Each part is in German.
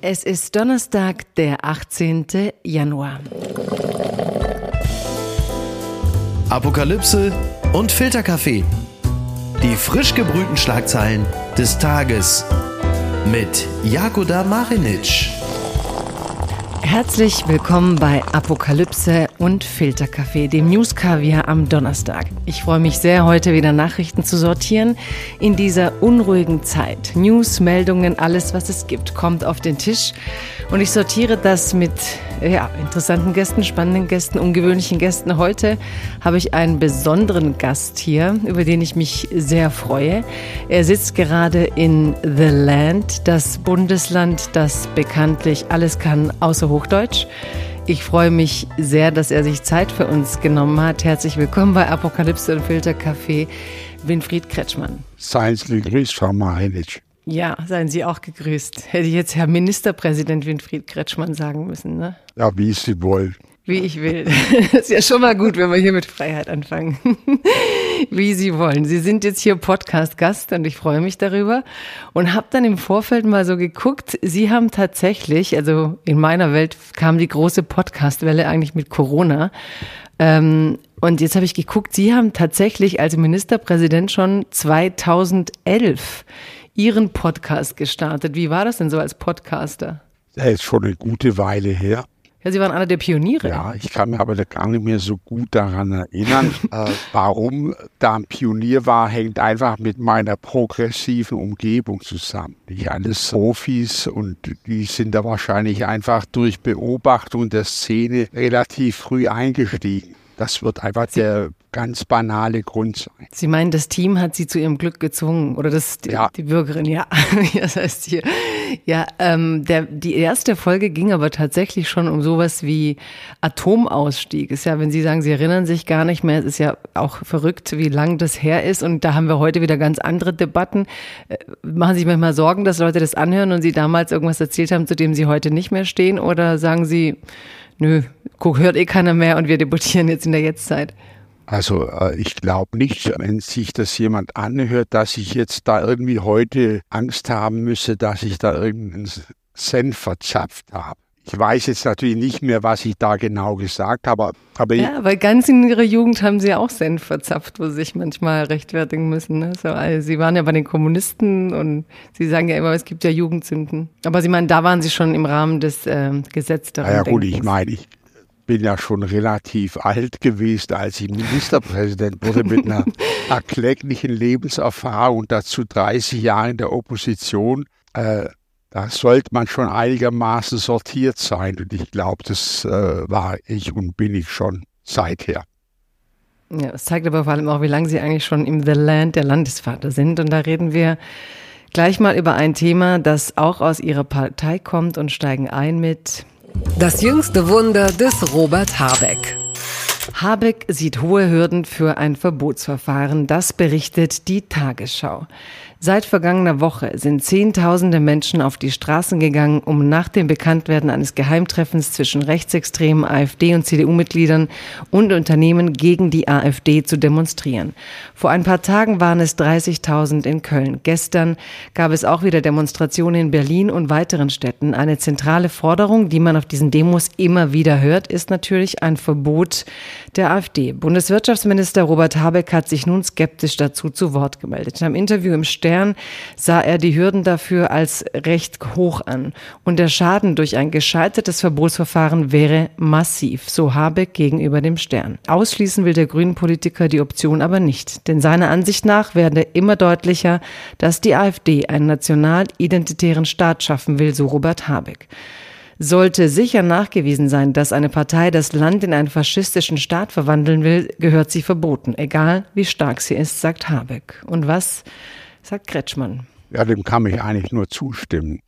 Es ist Donnerstag, der 18. Januar. Apokalypse und Filterkaffee. Die frisch gebrühten Schlagzeilen des Tages mit Jakoda Marinic. Herzlich willkommen bei Apokalypse und Filterkaffee, dem News-Kaviar am Donnerstag. Ich freue mich sehr, heute wieder Nachrichten zu sortieren in dieser unruhigen Zeit. News, Meldungen, alles, was es gibt, kommt auf den Tisch. Und ich sortiere das mit ja, interessanten Gästen, spannenden Gästen, ungewöhnlichen Gästen. Heute habe ich einen besonderen Gast hier, über den ich mich sehr freue. Er sitzt gerade in The Land, das Bundesland, das bekanntlich alles kann außer Hochdeutsch. Ich freue mich sehr, dass er sich Zeit für uns genommen hat. Herzlich willkommen bei Apokalypse und Filterkaffee, Winfried Kretschmann. Seien Sie gegrüßt, Frau Marinic. Ja, seien Sie auch gegrüßt. Hätte ich jetzt Herr Ministerpräsident Winfried Kretschmann sagen müssen, ne? Ja, wie Sie wollen. Wie ich will. Das ist ja schon mal gut, wenn wir hier mit Freiheit anfangen. Wie Sie wollen. Sie sind jetzt hier Podcast-Gast und ich freue mich darüber. Und habe dann im Vorfeld mal so geguckt. Sie haben tatsächlich, also in meiner Welt kam die große Podcast-Welle eigentlich mit Corona. Ähm, und jetzt habe ich geguckt, Sie haben tatsächlich als Ministerpräsident schon 2011 Ihren Podcast gestartet. Wie war das denn so als Podcaster? Das ist schon eine gute Weile her. Ja, Sie waren einer der Pioniere. Ja, ich kann mich aber gar nicht mehr so gut daran erinnern. äh, warum da ein Pionier war, hängt einfach mit meiner progressiven Umgebung zusammen. Nicht alles Profis und die sind da wahrscheinlich einfach durch Beobachtung der Szene relativ früh eingestiegen. Das wird einfach der ganz banale Grund sein. Sie meinen, das Team hat Sie zu Ihrem Glück gezwungen oder das die, ja. die Bürgerin? Ja, das heißt hier. Ja, ähm, der, die erste Folge ging aber tatsächlich schon um sowas wie Atomausstieg. Ist ja, wenn Sie sagen, Sie erinnern sich gar nicht mehr, es ist ja auch verrückt, wie lang das her ist und da haben wir heute wieder ganz andere Debatten. Äh, machen Sie sich manchmal Sorgen, dass Leute das anhören und Sie damals irgendwas erzählt haben, zu dem Sie heute nicht mehr stehen oder sagen Sie, nö, guck, hört eh keiner mehr und wir debattieren jetzt in der Jetztzeit. Also äh, ich glaube nicht, wenn sich das jemand anhört, dass ich jetzt da irgendwie heute Angst haben müsse, dass ich da irgendeinen Senf verzapft habe. Ich weiß jetzt natürlich nicht mehr, was ich da genau gesagt habe. Aber ja, weil ganz in ihrer Jugend haben sie auch Senf verzapft, wo sie sich manchmal rechtfertigen müssen. Ne? So, also sie waren ja bei den Kommunisten und sie sagen ja immer, es gibt ja Jugendsünden. Aber sie meinen, da waren sie schon im Rahmen des äh, Gesetzes. Ja, gut, ich meine, ich bin ja schon relativ alt gewesen, als ich Ministerpräsident wurde, mit einer erklecklichen Lebenserfahrung und dazu 30 Jahre in der Opposition. Äh, da sollte man schon einigermaßen sortiert sein. Und ich glaube, das äh, war ich und bin ich schon seither. Ja, das zeigt aber vor allem auch, wie lange Sie eigentlich schon im The Land der Landesvater sind. Und da reden wir gleich mal über ein Thema, das auch aus Ihrer Partei kommt und steigen ein mit das jüngste Wunder des Robert Habeck. Habeck sieht hohe Hürden für ein Verbotsverfahren, das berichtet die Tagesschau. Seit vergangener Woche sind Zehntausende Menschen auf die Straßen gegangen, um nach dem Bekanntwerden eines Geheimtreffens zwischen rechtsextremen AfD und CDU-Mitgliedern und Unternehmen gegen die AfD zu demonstrieren. Vor ein paar Tagen waren es 30.000 in Köln. Gestern gab es auch wieder Demonstrationen in Berlin und weiteren Städten. Eine zentrale Forderung, die man auf diesen Demos immer wieder hört, ist natürlich ein Verbot der AfD. Bundeswirtschaftsminister Robert Habeck hat sich nun skeptisch dazu zu Wort gemeldet. In einem Interview im sah er die Hürden dafür als recht hoch an. Und der Schaden durch ein gescheitertes Verbotsverfahren wäre massiv, so Habeck gegenüber dem Stern. Ausschließen will der Grünen Politiker die Option aber nicht. Denn seiner Ansicht nach werde immer deutlicher, dass die AfD einen national-identitären Staat schaffen will, so Robert Habeck. Sollte sicher nachgewiesen sein, dass eine Partei das Land in einen faschistischen Staat verwandeln will, gehört sie verboten, egal wie stark sie ist, sagt Habeck. Und was sagt Kretschmann? Ja, dem kann ich eigentlich nur zustimmen.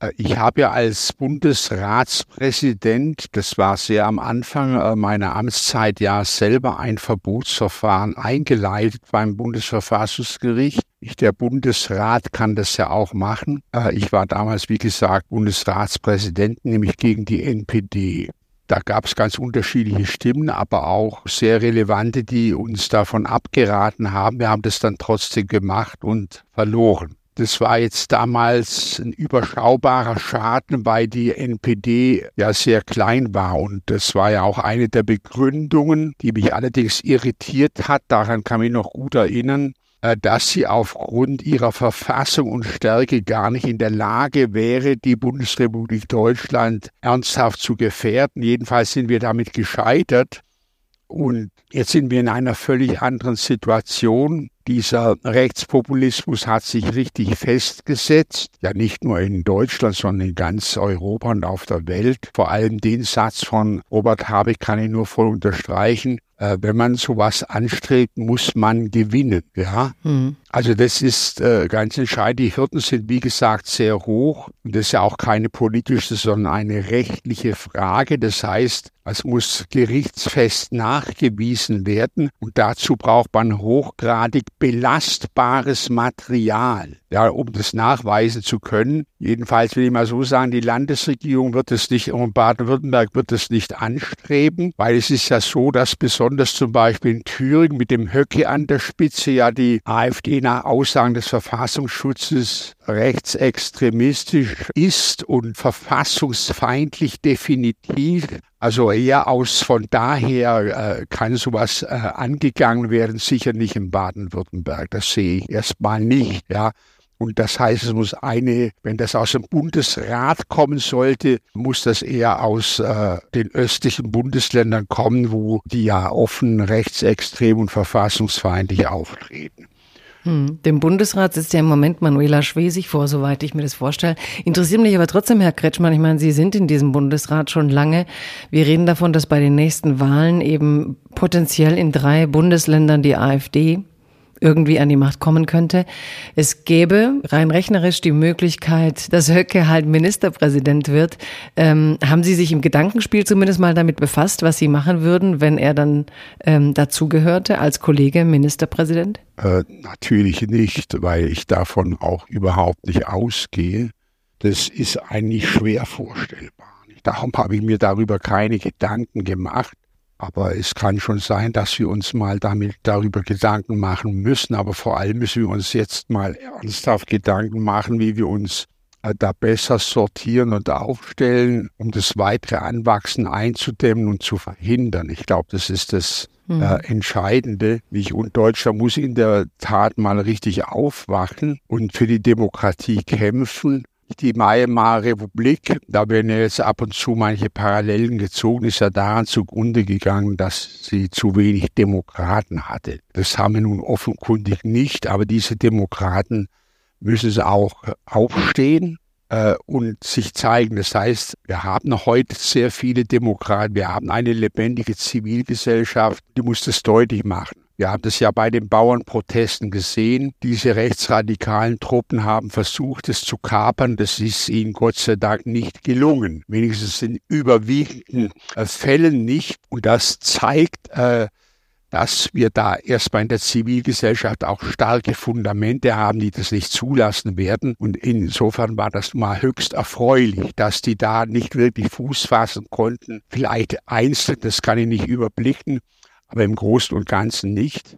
Äh, ich habe ja als Bundesratspräsident, das war sehr am Anfang äh, meiner Amtszeit, ja selber ein Verbotsverfahren eingeleitet beim Bundesverfassungsgericht. Der Bundesrat kann das ja auch machen. Äh, ich war damals, wie gesagt, Bundesratspräsident, nämlich gegen die NPD. Da gab es ganz unterschiedliche Stimmen, aber auch sehr relevante, die uns davon abgeraten haben. Wir haben das dann trotzdem gemacht und verloren. Das war jetzt damals ein überschaubarer Schaden, weil die NPD ja sehr klein war. Und das war ja auch eine der Begründungen, die mich allerdings irritiert hat. Daran kann ich mich noch gut erinnern dass sie aufgrund ihrer Verfassung und Stärke gar nicht in der Lage wäre, die Bundesrepublik Deutschland ernsthaft zu gefährden. Jedenfalls sind wir damit gescheitert. Und jetzt sind wir in einer völlig anderen Situation. Dieser Rechtspopulismus hat sich richtig festgesetzt, ja nicht nur in Deutschland, sondern in ganz Europa und auf der Welt. Vor allem den Satz von Robert Habeck kann ich nur voll unterstreichen. Äh, wenn man sowas anstrebt, muss man gewinnen. Ja, mhm. also das ist äh, ganz entscheidend. Die Hürden sind wie gesagt sehr hoch und das ist ja auch keine politische, sondern eine rechtliche Frage. Das heißt, es muss gerichtsfest nachgewiesen werden und dazu braucht man hochgradig belastbares Material, ja, um das nachweisen zu können. Jedenfalls will ich mal so sagen, die Landesregierung wird es nicht, und Baden-Württemberg wird es nicht anstreben, weil es ist ja so, dass besonders zum Beispiel in Thüringen mit dem Höcke an der Spitze ja die AfD nach Aussagen des Verfassungsschutzes rechtsextremistisch ist und verfassungsfeindlich definitiv also eher aus von daher äh, kann sowas äh, angegangen werden, sicher nicht in Baden-Württemberg. Das sehe ich erstmal nicht, ja. Und das heißt, es muss eine, wenn das aus dem Bundesrat kommen sollte, muss das eher aus äh, den östlichen Bundesländern kommen, wo die ja offen rechtsextrem und verfassungsfeindlich auftreten. Hm. Dem Bundesrat sitzt ja im Moment Manuela Schwesig vor, soweit ich mir das vorstelle. Interessiert mich aber trotzdem, Herr Kretschmann, ich meine, Sie sind in diesem Bundesrat schon lange. Wir reden davon, dass bei den nächsten Wahlen eben potenziell in drei Bundesländern die AfD irgendwie an die Macht kommen könnte. Es gäbe rein rechnerisch die Möglichkeit, dass Höcke halt Ministerpräsident wird. Ähm, haben Sie sich im Gedankenspiel zumindest mal damit befasst, was Sie machen würden, wenn er dann ähm, dazugehörte als Kollege Ministerpräsident? Äh, natürlich nicht, weil ich davon auch überhaupt nicht ausgehe. Das ist eigentlich schwer vorstellbar. Darum habe ich mir darüber keine Gedanken gemacht. Aber es kann schon sein, dass wir uns mal damit darüber Gedanken machen müssen. Aber vor allem müssen wir uns jetzt mal ernsthaft Gedanken machen, wie wir uns äh, da besser sortieren und aufstellen, um das weitere Anwachsen einzudämmen und zu verhindern. Ich glaube, das ist das mhm. äh, Entscheidende. Ich und Deutschland muss in der Tat mal richtig aufwachen und für die Demokratie kämpfen die Weimarer Republik, da werden jetzt ab und zu manche Parallelen gezogen, ist ja daran zugrunde gegangen, dass sie zu wenig Demokraten hatte. Das haben wir nun offenkundig nicht, aber diese Demokraten müssen auch aufstehen äh, und sich zeigen. Das heißt, wir haben heute sehr viele Demokraten, wir haben eine lebendige Zivilgesellschaft, die muss das deutlich machen. Wir haben das ja bei den Bauernprotesten gesehen. Diese rechtsradikalen Truppen haben versucht, es zu kapern. Das ist ihnen Gott sei Dank nicht gelungen. Wenigstens in überwiegenden äh, Fällen nicht. Und das zeigt, äh, dass wir da erstmal in der Zivilgesellschaft auch starke Fundamente haben, die das nicht zulassen werden. Und insofern war das mal höchst erfreulich, dass die da nicht wirklich Fuß fassen konnten. Vielleicht einzeln, das kann ich nicht überblicken, aber im Großen und Ganzen nicht.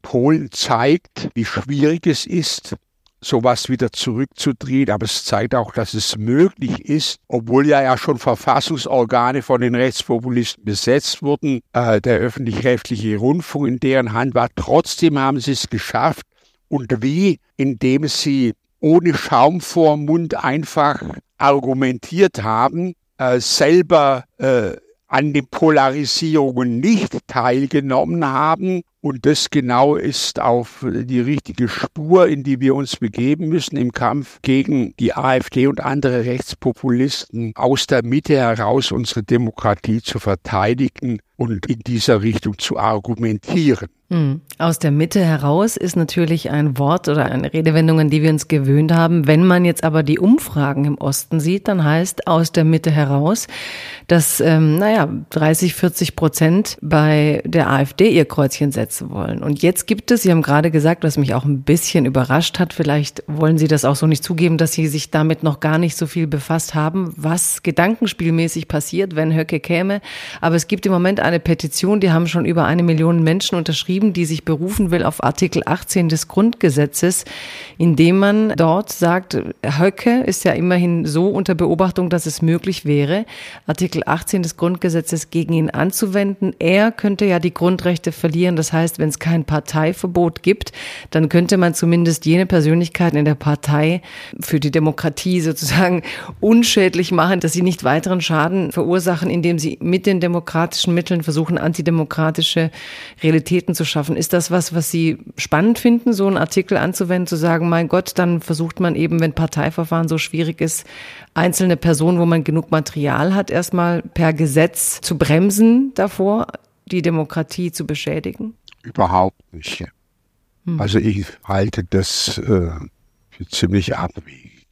Polen zeigt, wie schwierig es ist, sowas wieder zurückzudrehen, aber es zeigt auch, dass es möglich ist, obwohl ja ja schon Verfassungsorgane von den Rechtspopulisten besetzt wurden, äh, der öffentlich-rechtliche Rundfunk in deren Hand war, trotzdem haben sie es geschafft. Und wie, indem sie ohne Schaum vor Mund einfach argumentiert haben, äh, selber äh, an den Polarisierungen nicht teilgenommen haben. Und das genau ist auf die richtige Spur, in die wir uns begeben müssen im Kampf gegen die AfD und andere Rechtspopulisten, aus der Mitte heraus unsere Demokratie zu verteidigen und in dieser Richtung zu argumentieren. Hm. Aus der Mitte heraus ist natürlich ein Wort oder eine Redewendung, an die wir uns gewöhnt haben. Wenn man jetzt aber die Umfragen im Osten sieht, dann heißt aus der Mitte heraus, dass, ähm, naja, 30, 40 Prozent bei der AfD ihr Kreuzchen setzen zu wollen. Und jetzt gibt es, Sie haben gerade gesagt, was mich auch ein bisschen überrascht hat, vielleicht wollen Sie das auch so nicht zugeben, dass Sie sich damit noch gar nicht so viel befasst haben, was gedankenspielmäßig passiert, wenn Höcke käme. Aber es gibt im Moment eine Petition, die haben schon über eine Million Menschen unterschrieben, die sich berufen will auf Artikel 18 des Grundgesetzes, in dem man dort sagt, Höcke ist ja immerhin so unter Beobachtung, dass es möglich wäre, Artikel 18 des Grundgesetzes gegen ihn anzuwenden. Er könnte ja die Grundrechte verlieren. Das heißt, wenn es kein Parteiverbot gibt, dann könnte man zumindest jene Persönlichkeiten in der Partei für die Demokratie sozusagen unschädlich machen, dass sie nicht weiteren Schaden verursachen, indem sie mit den demokratischen Mitteln versuchen, antidemokratische Realitäten zu schaffen. Ist das was, was Sie spannend finden, so einen Artikel anzuwenden, zu sagen, mein Gott, dann versucht man eben, wenn Parteiverfahren so schwierig ist, einzelne Personen, wo man genug Material hat, erstmal per Gesetz zu bremsen davor, die Demokratie zu beschädigen? Überhaupt nicht. Hm. Also ich halte das äh, für ziemlich abwegig.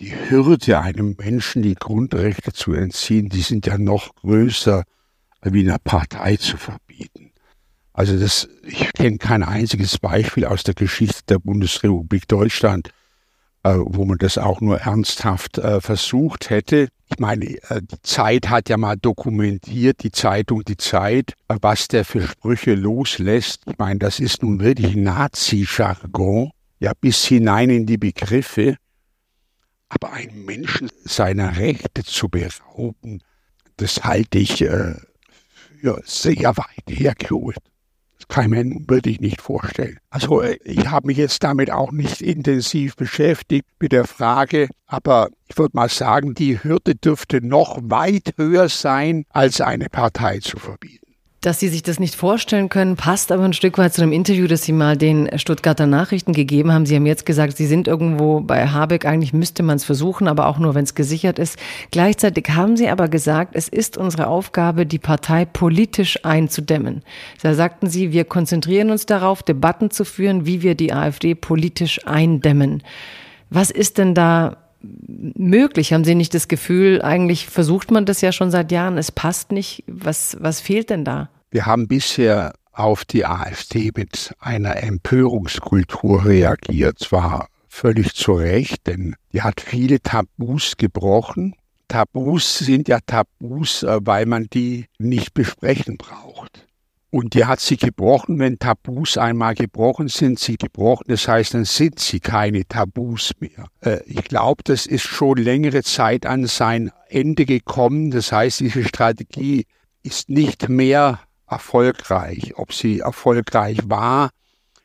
Die Hürde, einem Menschen die Grundrechte zu entziehen, die sind ja noch größer, wie einer Partei zu verbieten. Also das, ich kenne kein einziges Beispiel aus der Geschichte der Bundesrepublik Deutschland, wo man das auch nur ernsthaft äh, versucht hätte. Ich meine, äh, die Zeit hat ja mal dokumentiert, die Zeitung Die Zeit, äh, was der für Sprüche loslässt. Ich meine, das ist nun wirklich Nazi-Jargon, ja, bis hinein in die Begriffe. Aber einen Menschen seiner Rechte zu berauben, das halte ich äh, für sehr weit hergeholt kann ich mir wirklich nicht vorstellen. Also äh, ich habe mich jetzt damit auch nicht intensiv beschäftigt mit der Frage, aber ich würde mal sagen, die Hürde dürfte noch weit höher sein, als eine Partei zu verbieten. Dass Sie sich das nicht vorstellen können, passt aber ein Stück weit zu einem Interview, das Sie mal den Stuttgarter Nachrichten gegeben haben. Sie haben jetzt gesagt, Sie sind irgendwo bei Habeck. Eigentlich müsste man es versuchen, aber auch nur, wenn es gesichert ist. Gleichzeitig haben Sie aber gesagt, es ist unsere Aufgabe, die Partei politisch einzudämmen. Da sagten Sie, wir konzentrieren uns darauf, Debatten zu führen, wie wir die AfD politisch eindämmen. Was ist denn da möglich? Haben Sie nicht das Gefühl, eigentlich versucht man das ja schon seit Jahren, es passt nicht? Was, was fehlt denn da? Wir haben bisher auf die AfD mit einer Empörungskultur reagiert. Zwar völlig zu Recht, denn die hat viele Tabus gebrochen. Tabus sind ja Tabus, äh, weil man die nicht besprechen braucht. Und die hat sie gebrochen. Wenn Tabus einmal gebrochen sind, sie gebrochen. Das heißt, dann sind sie keine Tabus mehr. Äh, ich glaube, das ist schon längere Zeit an sein Ende gekommen. Das heißt, diese Strategie ist nicht mehr erfolgreich. Ob sie erfolgreich war,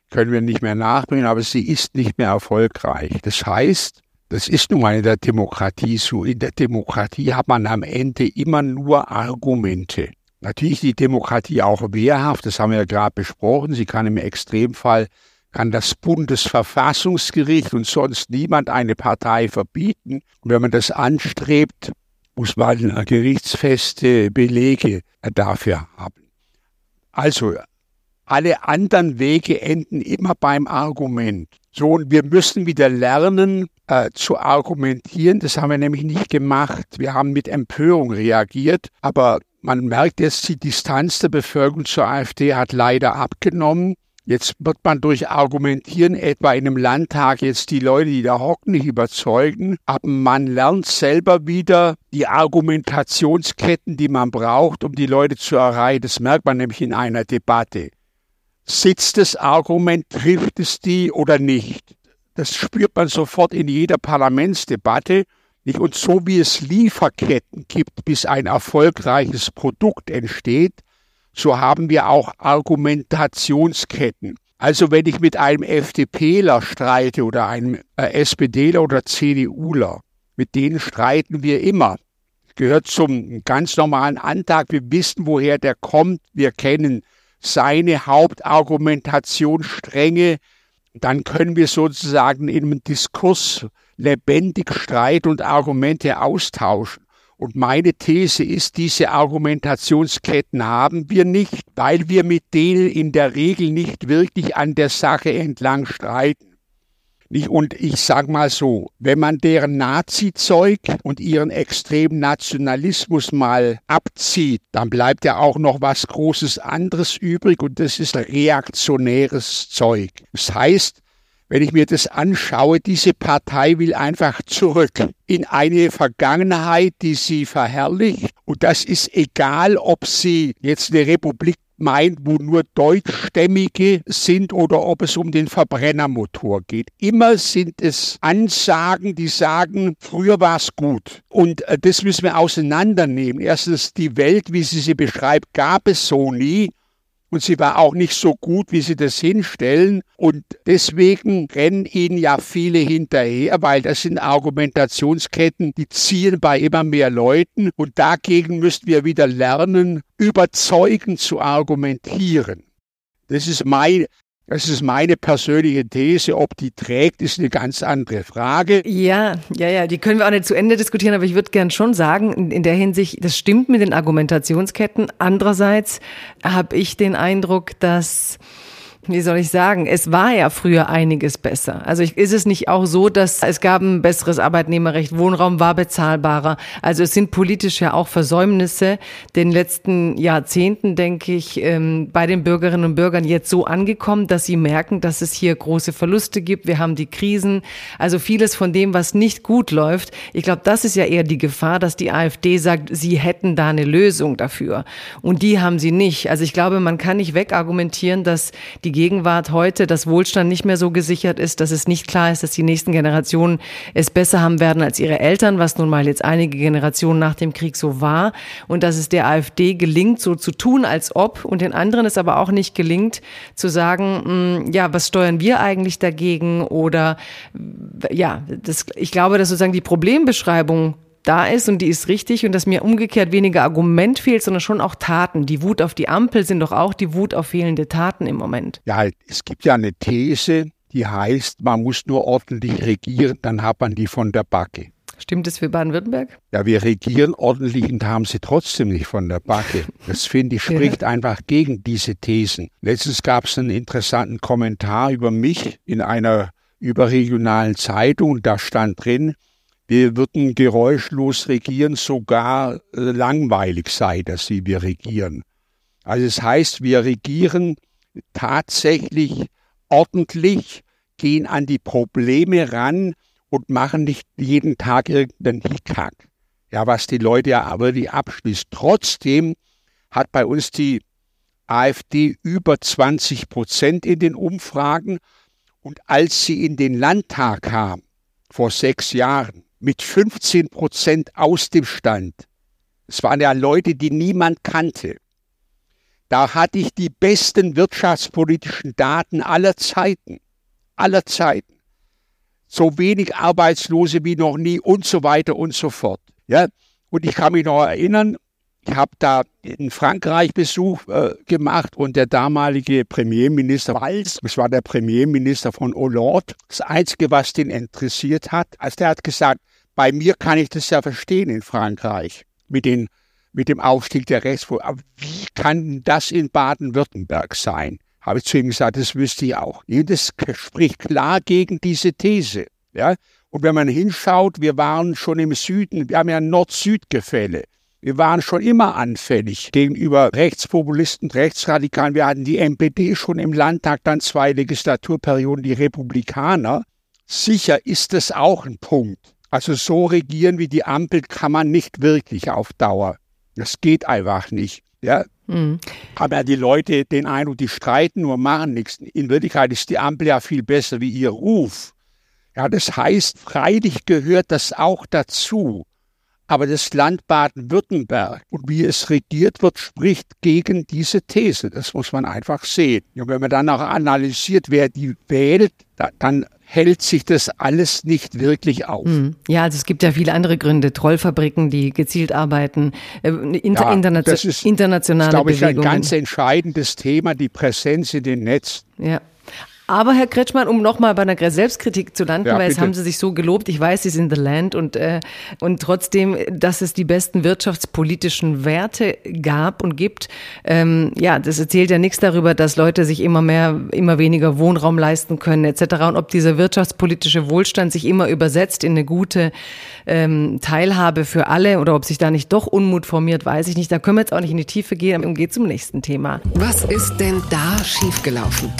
können wir nicht mehr nachbringen, aber sie ist nicht mehr erfolgreich. Das heißt, das ist nun mal in der Demokratie so. In der Demokratie hat man am Ende immer nur Argumente. Natürlich die Demokratie auch wehrhaft, das haben wir ja gerade besprochen. Sie kann im Extremfall, kann das Bundesverfassungsgericht und sonst niemand eine Partei verbieten. Und wenn man das anstrebt, muss man gerichtsfeste Belege dafür haben. Also, alle anderen Wege enden immer beim Argument. So, und wir müssen wieder lernen äh, zu argumentieren. Das haben wir nämlich nicht gemacht. Wir haben mit Empörung reagiert, aber man merkt jetzt, die Distanz der Bevölkerung zur AfD hat leider abgenommen. Jetzt wird man durch Argumentieren etwa in einem Landtag jetzt die Leute, die da hocken, nicht überzeugen. Aber man lernt selber wieder die Argumentationsketten, die man braucht, um die Leute zu erreichen. Das merkt man nämlich in einer Debatte. Sitzt das Argument, trifft es die oder nicht? Das spürt man sofort in jeder Parlamentsdebatte. Nicht? Und so wie es Lieferketten gibt, bis ein erfolgreiches Produkt entsteht, so haben wir auch Argumentationsketten. Also wenn ich mit einem FDPler streite oder einem äh, SPDler oder CDUler, mit denen streiten wir immer. Gehört zum ganz normalen Antrag. Wir wissen, woher der kommt. Wir kennen seine Hauptargumentationsstränge. Dann können wir sozusagen in einem Diskurs lebendig Streit und Argumente austauschen. Und meine These ist, diese Argumentationsketten haben wir nicht, weil wir mit denen in der Regel nicht wirklich an der Sache entlang streiten. Und ich sage mal so, wenn man deren Nazi-Zeug und ihren extremen Nationalismus mal abzieht, dann bleibt ja auch noch was Großes anderes übrig und das ist reaktionäres Zeug. Das heißt, wenn ich mir das anschaue, diese Partei will einfach zurück in eine Vergangenheit, die sie verherrlicht. Und das ist egal, ob sie jetzt eine Republik meint, wo nur Deutschstämmige sind oder ob es um den Verbrennermotor geht. Immer sind es Ansagen, die sagen, früher war es gut. Und äh, das müssen wir auseinandernehmen. Erstens, die Welt, wie sie sie beschreibt, gab es so nie und sie war auch nicht so gut, wie sie das hinstellen. Und deswegen rennen ihnen ja viele hinterher, weil das sind Argumentationsketten, die ziehen bei immer mehr Leuten. Und dagegen müssten wir wieder lernen, überzeugend zu argumentieren. Das ist mein, das ist meine persönliche These. Ob die trägt, ist eine ganz andere Frage. Ja, ja, ja, die können wir auch nicht zu Ende diskutieren, aber ich würde gern schon sagen, in, der Hinsicht, das stimmt mit den Argumentationsketten. Andererseits habe ich den Eindruck, dass wie soll ich sagen, es war ja früher einiges besser. Also ist es nicht auch so, dass es gab ein besseres Arbeitnehmerrecht, Wohnraum war bezahlbarer. Also es sind politisch ja auch Versäumnisse den letzten Jahrzehnten, denke ich, ähm, bei den Bürgerinnen und Bürgern jetzt so angekommen, dass sie merken, dass es hier große Verluste gibt. Wir haben die Krisen. Also vieles von dem, was nicht gut läuft. Ich glaube, das ist ja eher die Gefahr, dass die AfD sagt, sie hätten da eine Lösung dafür. Und die haben sie nicht. Also ich glaube, man kann nicht wegargumentieren, dass die Gegenwart heute, dass Wohlstand nicht mehr so gesichert ist, dass es nicht klar ist, dass die nächsten Generationen es besser haben werden als ihre Eltern, was nun mal jetzt einige Generationen nach dem Krieg so war. Und dass es der AfD gelingt, so zu tun, als ob und den anderen es aber auch nicht gelingt, zu sagen, mh, hm, ja, was steuern wir eigentlich dagegen? Oder ja, das, ich glaube, dass sozusagen die Problembeschreibung da ist und die ist richtig und dass mir umgekehrt weniger Argument fehlt, sondern schon auch Taten. Die Wut auf die Ampel sind doch auch die Wut auf fehlende Taten im Moment. Ja, es gibt ja eine These, die heißt, man muss nur ordentlich regieren, dann hat man die von der Backe. Stimmt das für Baden-Württemberg? Ja, wir regieren ordentlich und haben sie trotzdem nicht von der Backe. Das finde ich spricht ja. einfach gegen diese Thesen. Letztens gab es einen interessanten Kommentar über mich in einer überregionalen Zeitung. Da stand drin, wir würden geräuschlos regieren, sogar äh, langweilig sei, dass sie wir regieren. Also es heißt, wir regieren tatsächlich ordentlich, gehen an die Probleme ran und machen nicht jeden Tag irgendeinen Hickhack. Ja, was die Leute ja aber die abschließt. Trotzdem hat bei uns die AfD über 20 Prozent in den Umfragen und als sie in den Landtag kam, vor sechs Jahren, mit 15 Prozent aus dem Stand. Es waren ja Leute, die niemand kannte. Da hatte ich die besten wirtschaftspolitischen Daten aller Zeiten. Aller Zeiten. So wenig Arbeitslose wie noch nie und so weiter und so fort. Ja? Und ich kann mich noch erinnern, ich habe da in Frankreich Besuch äh, gemacht und der damalige Premierminister Valls, das war der Premierminister von Hollande, das Einzige, was den interessiert hat, als der hat gesagt, bei mir kann ich das ja verstehen in Frankreich mit, den, mit dem Aufstieg der Rechtspolitik. Aber wie kann das in Baden-Württemberg sein? Habe ich zu ihm gesagt, das wüsste ich auch. Das spricht klar gegen diese These. Ja? Und wenn man hinschaut, wir waren schon im Süden, wir haben ja Nord-Süd-Gefälle. Wir waren schon immer anfällig gegenüber Rechtspopulisten, Rechtsradikalen. Wir hatten die MPD schon im Landtag, dann zwei Legislaturperioden die Republikaner. Sicher ist das auch ein Punkt. Also so regieren wie die Ampel kann man nicht wirklich auf Dauer. Das geht einfach nicht. Ja, Mhm. Haben ja die Leute den Eindruck, die streiten nur, machen nichts. In Wirklichkeit ist die Ampel ja viel besser wie ihr Ruf. Ja, das heißt, freilich gehört das auch dazu. Aber das Land Baden-Württemberg und wie es regiert wird, spricht gegen diese These. Das muss man einfach sehen. Und wenn man dann auch analysiert, wer die wählt, dann hält sich das alles nicht wirklich auf. Hm. Ja, also es gibt ja viele andere Gründe. Trollfabriken, die gezielt arbeiten, äh, inter ja, internation das ist, internationale glaube ich, Bewegungen. ein ganz entscheidendes Thema, die Präsenz in den Netzen. Ja. Aber Herr Kretschmann, um nochmal bei einer Selbstkritik zu landen, Ja, weil jetzt bitte. haben Sie sich so gelobt, ich weiß, Sie sind the land und, äh, und trotzdem, dass es die besten wirtschaftspolitischen Werte gab und gibt, ähm, ja, das erzählt ja nichts darüber, dass Leute sich immer mehr, immer weniger Wohnraum leisten können etc. Und ob dieser wirtschaftspolitische Wohlstand sich immer übersetzt in eine gute ähm, Teilhabe für alle oder ob sich da nicht doch Unmut formiert, weiß ich nicht. Da können wir jetzt auch nicht in die Tiefe gehen und geht zum nächsten Thema. Was ist denn da schiefgelaufen?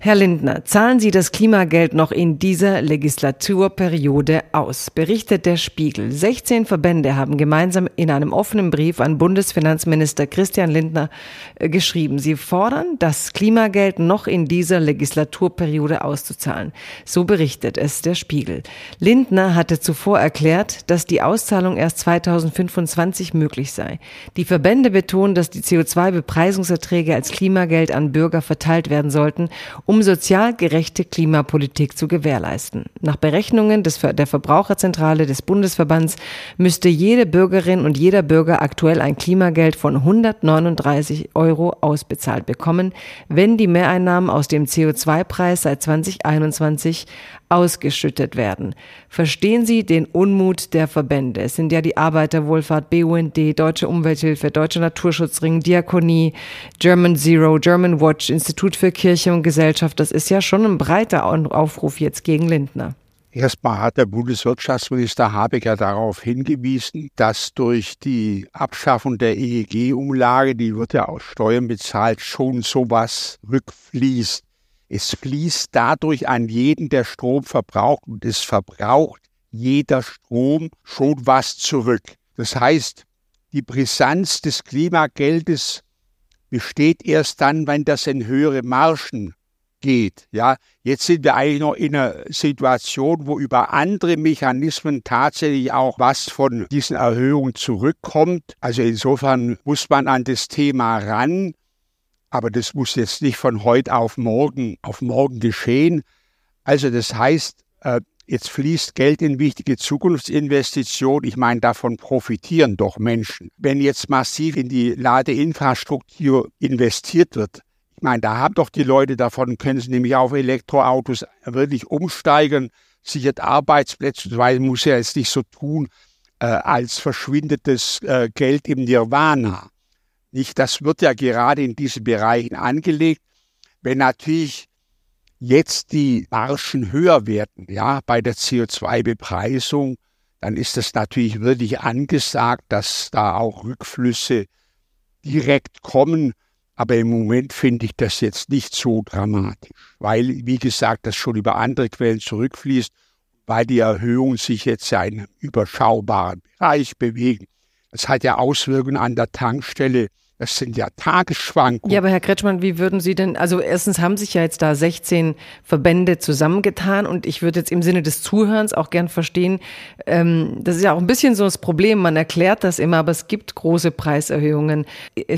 Herr Lindner, zahlen Sie das Klimageld noch in dieser Legislaturperiode aus, berichtet der Spiegel. 16 Verbände haben gemeinsam in einem offenen Brief an Bundesfinanzminister Christian Lindner äh, geschrieben. Sie fordern, das Klimageld noch in dieser Legislaturperiode auszuzahlen. So berichtet es der Spiegel. Lindner hatte zuvor erklärt, dass die Auszahlung erst 2025 möglich sei. Die Verbände betonen, dass die CO2-Bepreisungserträge als Klimageld an Bürger verteilt werden sollten, um sozial gerechte Klimapolitik zu gewährleisten. Nach Berechnungen des, der Verbraucherzentrale des Bundesverbands müsste jede Bürgerin und jeder Bürger aktuell ein Klimageld von 139 Euro ausbezahlt bekommen, wenn die Mehreinnahmen aus dem CO2-Preis seit 2021 ausgeschüttet werden. Verstehen Sie den Unmut der Verbände? Es sind ja die Arbeiterwohlfahrt, BUND, Deutsche Umwelthilfe, Deutscher Naturschutzring, Diakonie, German Zero, German Watch, Institut für Kirche und Gesellschaft. Das ist ja schon ein breiter Aufruf jetzt gegen Lindner. Erstmal hat der Bundeswirtschaftsminister Habeck ja darauf hingewiesen, dass durch die Abschaffung der EEG-Umlage, die wird ja aus Steuern bezahlt, schon sowas rückfließt. Es fließt dadurch an jeden, der Strom verbraucht und es verbraucht jeder Strom schon was zurück. Das heißt, die Brisanz des Klimageldes besteht erst dann, wenn das in höhere Margen geht. Ja, jetzt sind wir eigentlich noch in einer Situation, wo über andere Mechanismen tatsächlich auch was von diesen Erhöhungen zurückkommt. Also insofern muss man an das Thema ran. Aber das muss jetzt nicht von heute auf morgen, auf morgen geschehen. Also das heißt, äh, jetzt fließt Geld in wichtige Zukunftsinvestitionen. Ich meine, davon profitieren doch Menschen. Wenn jetzt massiv in die Ladeinfrastruktur investiert wird, ich meine, da haben doch die Leute davon, können sie nämlich auf Elektroautos wirklich umsteigen, sichert Arbeitsplätze, weil muss ja jetzt nicht so tun, äh, als verschwindetes äh, Geld im Nirvana. Nicht, das wird ja gerade in diesen Bereichen angelegt. Wenn natürlich jetzt die Margen höher werden, ja, bei der CO2-Bepreisung, dann ist es natürlich wirklich angesagt, dass da auch Rückflüsse direkt kommen. Aber im Moment finde ich das jetzt nicht so dramatisch, weil, wie gesagt, das schon über andere Quellen zurückfließt, weil die Erhöhungen sich jetzt in einem überschaubaren Bereich bewegen. Das hat ja Auswirkungen an der Tankstelle. Das sind ja Tagesschwankungen. Ja, aber Herr Kretschmann, wie würden Sie denn, also erstens haben sich ja jetzt da 16 Verbände zusammengetan und ich würde jetzt im Sinne des Zuhörens auch gern verstehen, ähm, das ist ja auch ein bisschen so das Problem, man erklärt das immer, aber es gibt große Preiserhöhungen.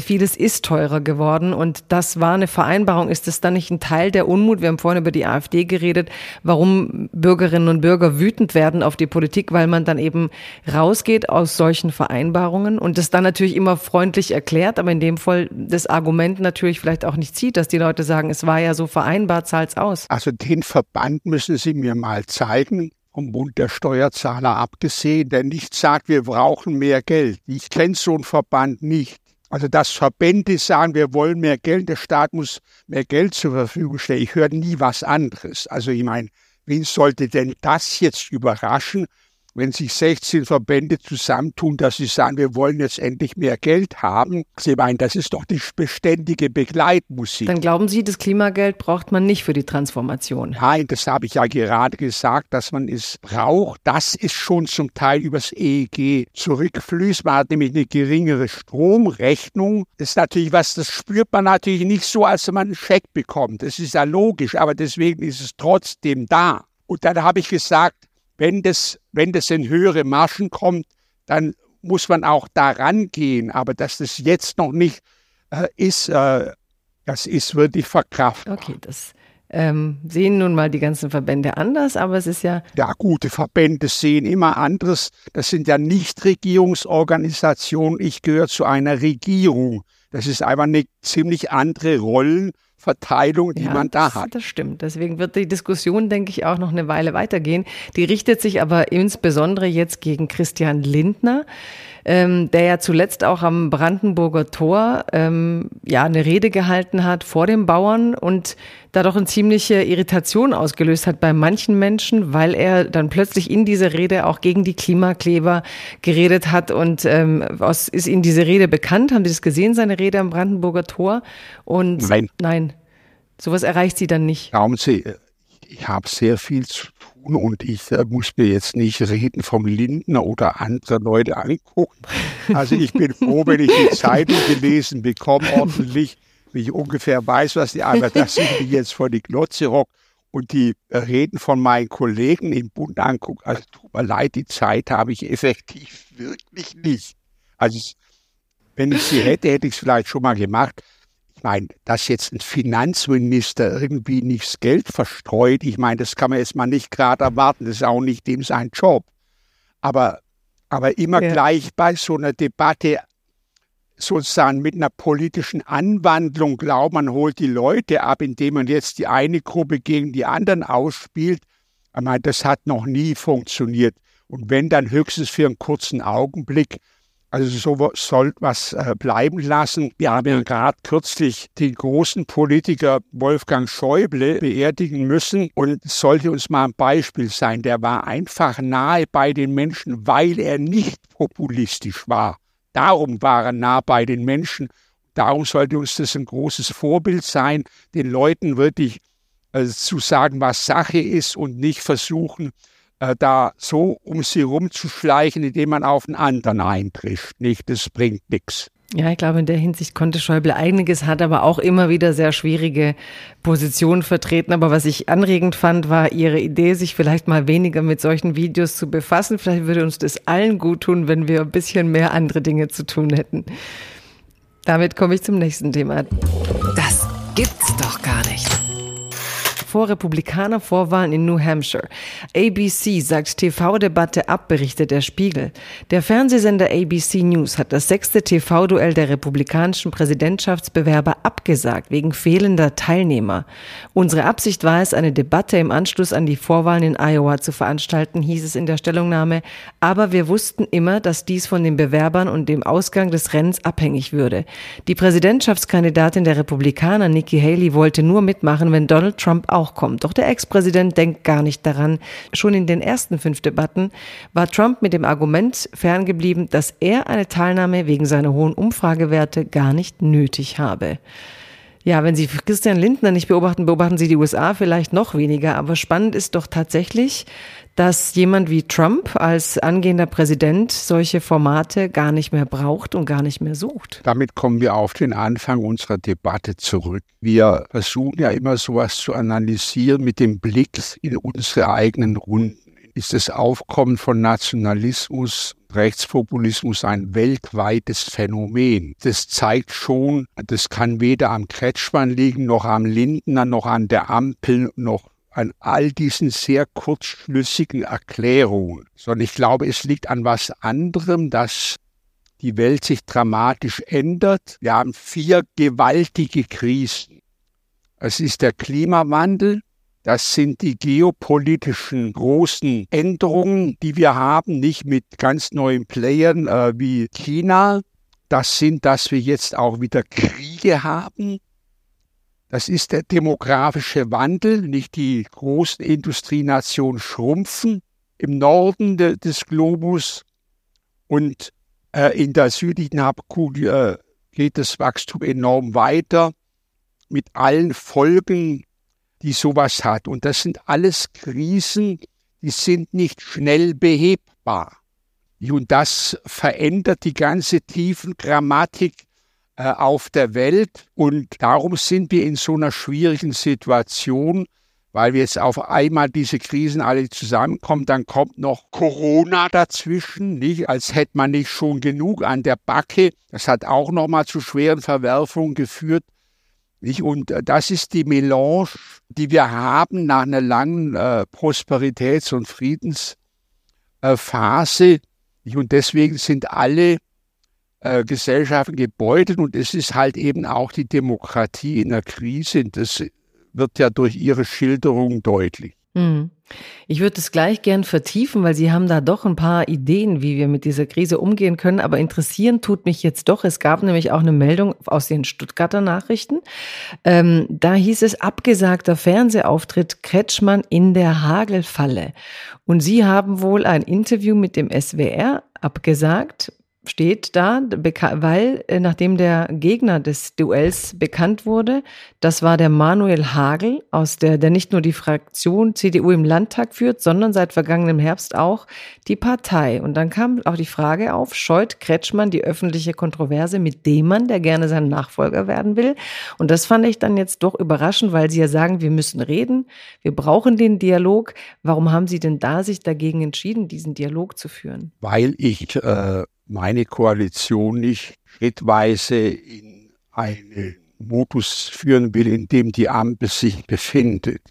Vieles ist teurer geworden und das war eine Vereinbarung. Ist das dann nicht ein Teil der Unmut? Wir haben vorhin über die AfD geredet, warum Bürgerinnen und Bürger wütend werden auf die Politik, weil man dann eben rausgeht aus solchen Vereinbarungen und das dann natürlich immer freundlich erklärt, aber in dem Fall das Argument natürlich vielleicht auch nicht zieht, dass die Leute sagen, es war ja so vereinbart, zahlt's aus. Also den Verband müssen Sie mir mal zeigen, vom Bund der Steuerzahler abgesehen, der nicht sagt, wir brauchen mehr Geld. Ich kenne so einen Verband nicht. Also dass Verbände sagen, wir wollen mehr Geld, der Staat muss mehr Geld zur Verfügung stellen. Ich höre nie was anderes. Also ich meine, wen sollte denn das jetzt überraschen, wenn sich 16 Verbände zusammentun, dass sie sagen, wir wollen jetzt endlich mehr Geld haben. Sie meinen, das ist doch die beständige Begleitmusik. Dann glauben Sie, das Klimageld braucht man nicht für die Transformation. Nein, das habe ich ja gerade gesagt, dass man es braucht. Das ist schon zum Teil übers EEG zurückfließt. Man hat nämlich eine geringere Stromrechnung. Das ist natürlich was, das spürt man natürlich nicht so, als wenn man einen Scheck bekommt. Das ist ja logisch, aber deswegen ist es trotzdem da. Und dann habe ich gesagt, wenn das, wenn das in höhere Margen kommt, dann muss man auch daran gehen. Aber dass das jetzt noch nicht äh, ist, äh, das ist wirklich verkraftbar. Okay, das ähm, sehen nun mal die ganzen Verbände anders, aber es ist ja. Ja, gute Verbände sehen immer anderes. Das sind ja Nichtregierungsorganisationen. Ich gehöre zu einer Regierung. Das ist einfach eine ziemlich andere Rollenverteilung Verteilung, die ja, man da hat. Das stimmt. Deswegen wird die Diskussion, denke ich, auch noch eine Weile weitergehen. Die richtet sich aber insbesondere jetzt gegen Christian Lindner, ähm, der ja zuletzt auch am Brandenburger Tor ähm, ja eine Rede gehalten hat vor den Bauern und da doch eine ziemliche Irritation ausgelöst hat bei manchen Menschen, weil er dann plötzlich in dieser Rede auch gegen die Klimakleber geredet hat. Und ähm, was ist Ihnen diese Rede bekannt? Haben Sie das gesehen, seine Rede am Brandenburger Tor? Und nein. Nein. Sowas erreicht Sie dann nicht. Glauben Sie, ich habe sehr viel zu tun und ich äh, muss mir jetzt nicht Reden vom Lindner oder andere Leute angucken. Also ich bin froh, wenn ich die Zeitung gelesen bekomme, ordentlich, wie ich ungefähr weiß, was die aber das sind die jetzt vor die Glotze rockt und die Reden von meinen Kollegen im Bund angucke. Also tut mir leid, die Zeit habe ich effektiv wirklich nicht. Also wenn ich sie hätte, hätte ich es vielleicht schon mal gemacht. Ich meine, dass jetzt ein Finanzminister irgendwie nichts Geld verstreut, ich meine, das kann man jetzt mal nicht gerade erwarten. Das ist auch nicht dem sein Job. Aber, aber immer ja. gleich bei so einer Debatte sozusagen mit einer politischen Anwandlung glaubt, man holt die Leute ab, indem man jetzt die eine Gruppe gegen die anderen ausspielt. Ich meine, das hat noch nie funktioniert. Und wenn dann höchstens für einen kurzen Augenblick. Also so soll was äh, bleiben lassen. Wir haben ja gerade kürzlich den großen Politiker Wolfgang Schäuble beerdigen müssen und sollte uns mal ein Beispiel sein. Der war einfach nahe bei den Menschen, weil er nicht populistisch war. Darum war er nah bei den Menschen. Darum sollte uns das ein großes Vorbild sein, den Leuten wirklich äh, zu sagen, was Sache ist und nicht versuchen, äh, da so um sie rumzuschleichen, indem man auf einen anderen eintrischt. Nicht, das bringt nichts. Ja, ich glaube, in der Hinsicht konnte Schäuble einiges, hat aber auch immer wieder sehr schwierige Positionen vertreten. Aber was ich anregend fand, war Ihre Idee, sich vielleicht mal weniger mit solchen Videos zu befassen. Vielleicht würde uns das allen gut tun, wenn wir ein bisschen mehr andere Dinge zu tun hätten. Damit komme ich zum nächsten Thema. Das gibt's doch gar nicht vor Republikaner-Vorwahlen in New Hampshire. ABC sagt TV-Debatte ab, berichtet der Spiegel. Der Fernsehsender ABC News hat das sechste TV-Duell der republikanischen Präsidentschaftsbewerber abgesagt wegen fehlender Teilnehmer. Unsere Absicht war es, eine Debatte im Anschluss an die Vorwahlen in Iowa zu veranstalten, hieß es in der Stellungnahme. Aber wir wussten immer, dass dies von den Bewerbern und dem Ausgang des Rennens abhängig würde. Die Präsidentschaftskandidatin der Republikaner, Nikki Haley, wollte nur mitmachen, wenn Donald Trump auch auch kommt. Doch der Ex-Präsident denkt gar nicht daran. Schon in den ersten fünf Debatten war Trump mit dem Argument ferngeblieben, dass er eine Teilnahme wegen seiner hohen Umfragewerte gar nicht nötig habe. Ja, wenn Sie Christian Lindner nicht beobachten, beobachten Sie die USA vielleicht noch weniger. Aber spannend ist doch tatsächlich, dass jemand wie Trump als angehender Präsident solche Formate gar nicht mehr braucht und gar nicht mehr sucht. Damit kommen wir auf den Anfang unserer Debatte zurück. Wir versuchen ja immer sowas zu analysieren mit dem Blick in unsere eigenen Runden. Ist das Aufkommen von Nationalismus, Rechtspopulismus ein weltweites Phänomen? Das zeigt schon, das kann weder am Kretschmann liegen, noch am Lindner, noch an der Ampel, noch an all diesen sehr kurzschlüssigen Erklärungen, sondern ich glaube, es liegt an was anderem, dass die Welt sich dramatisch ändert. Wir haben vier gewaltige Krisen. Es ist der Klimawandel, das sind die geopolitischen großen Änderungen, die wir haben, nicht mit ganz neuen Playern äh, wie China. Das sind, dass wir jetzt auch wieder Kriege haben. Das ist der demografische Wandel, nicht die großen Industrienationen schrumpfen im Norden de, des Globus und äh, in der südlichen Halbkugel äh, geht das Wachstum enorm weiter mit allen Folgen, die sowas hat. Und das sind alles Krisen, die sind nicht schnell behebbar. Und das verändert die ganze tiefen Grammatik äh, auf der Welt. Und darum sind wir in so einer schwierigen Situation, weil wir jetzt auf einmal diese Krisen alle zusammenkommen. Dann kommt noch Corona dazwischen, nicht? Als hätte man nicht schon genug an der Backe. Das hat auch nochmal zu schweren Verwerfungen geführt. Und äh, das ist die Melange, die wir haben nach einer langen äh, Prosperitäts- und Friedensphase. Äh, und deswegen sind alle äh, Gesellschaften gebeutelt und es ist halt eben auch die Demokratie in der Krise. Das wird ja durch Ihre Schilderung deutlich. Mhm. Ich würde es gleich gern vertiefen, weil Sie haben da doch ein paar Ideen, wie wir mit dieser Krise umgehen können. Aber interessieren tut mich jetzt doch. Es gab nämlich auch eine Meldung aus den Stuttgarter Nachrichten. Ähm, da hieß es abgesagter Fernsehauftritt Kretschmann in der Hagelfalle. Und Sie haben wohl ein Interview mit dem SWR abgesagt steht da, weil äh, nachdem der Gegner des Duells bekannt wurde, das war der Manuel Hagel aus der, der nicht nur die Fraktion CDU im Landtag führt, sondern seit vergangenem Herbst auch die Partei. Und dann kam auch die Frage auf, scheut Kretschmann die öffentliche Kontroverse mit dem Mann, der gerne sein Nachfolger werden will? Und das fand ich dann jetzt doch überraschend, weil Sie ja sagen, wir müssen reden, wir brauchen den Dialog. Warum haben Sie denn da sich dagegen entschieden, diesen Dialog zu führen? Weil ich äh meine Koalition nicht schrittweise in einen Modus führen will, in dem die Ampel sich befindet.